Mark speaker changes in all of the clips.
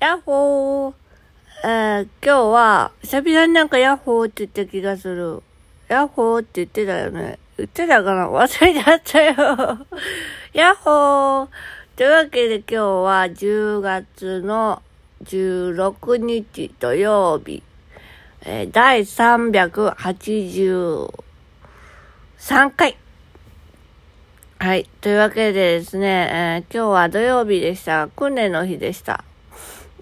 Speaker 1: やっほー。えー、今日は、久々になんかヤッホーって言った気がする。ヤッホーって言ってたよね。言ってたかな？忘れちゃったよ。ヤッホー。というわけで今日は10月の16日土曜日、えー、第383回。はい。というわけでですね、えー、今日は土曜日でした。訓練の日でした。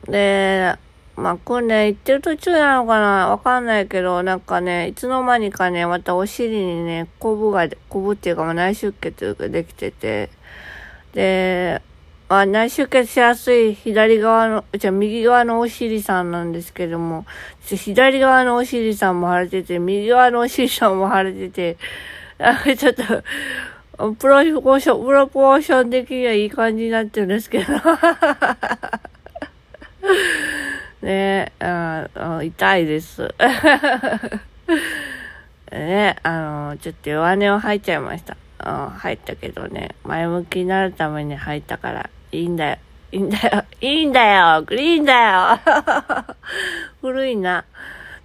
Speaker 1: で、まあ、訓練行ってる途中なのかなわかんないけど、なんかね、いつの間にかね、またお尻にね、コブが、コブっていうか、まあ、内出血ができてて、で、まあ、内出血しやすい左側の、じゃ右側のお尻さんなんですけども、左側のお尻さんも腫れてて、右側のお尻さんも腫れてて、なんかちょっと、プロポーション、プロポーション的にはいい感じになってるんですけど。ねああ痛いです。ねあの、ちょっと弱音を吐いちゃいました。うん、吐いたけどね、前向きになるために吐いたから、いいんだよ。いいんだよ。いいんだよ。グリーンだよ。古いな。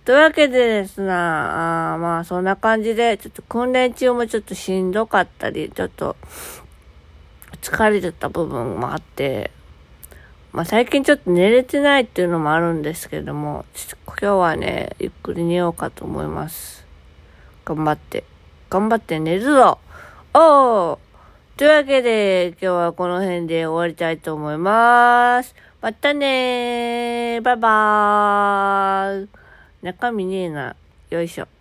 Speaker 1: というわけでですな、あまあそんな感じで、ちょっと訓練中もちょっとしんどかったり、ちょっと疲れてた部分もあって、まあ最近ちょっと寝れてないっていうのもあるんですけども、ちょっと今日はね、ゆっくり寝ようかと思います。頑張って。頑張って寝るぞおーというわけで、今日はこの辺で終わりたいと思います。またねーバイバーイ中身ねえな。よいしょ。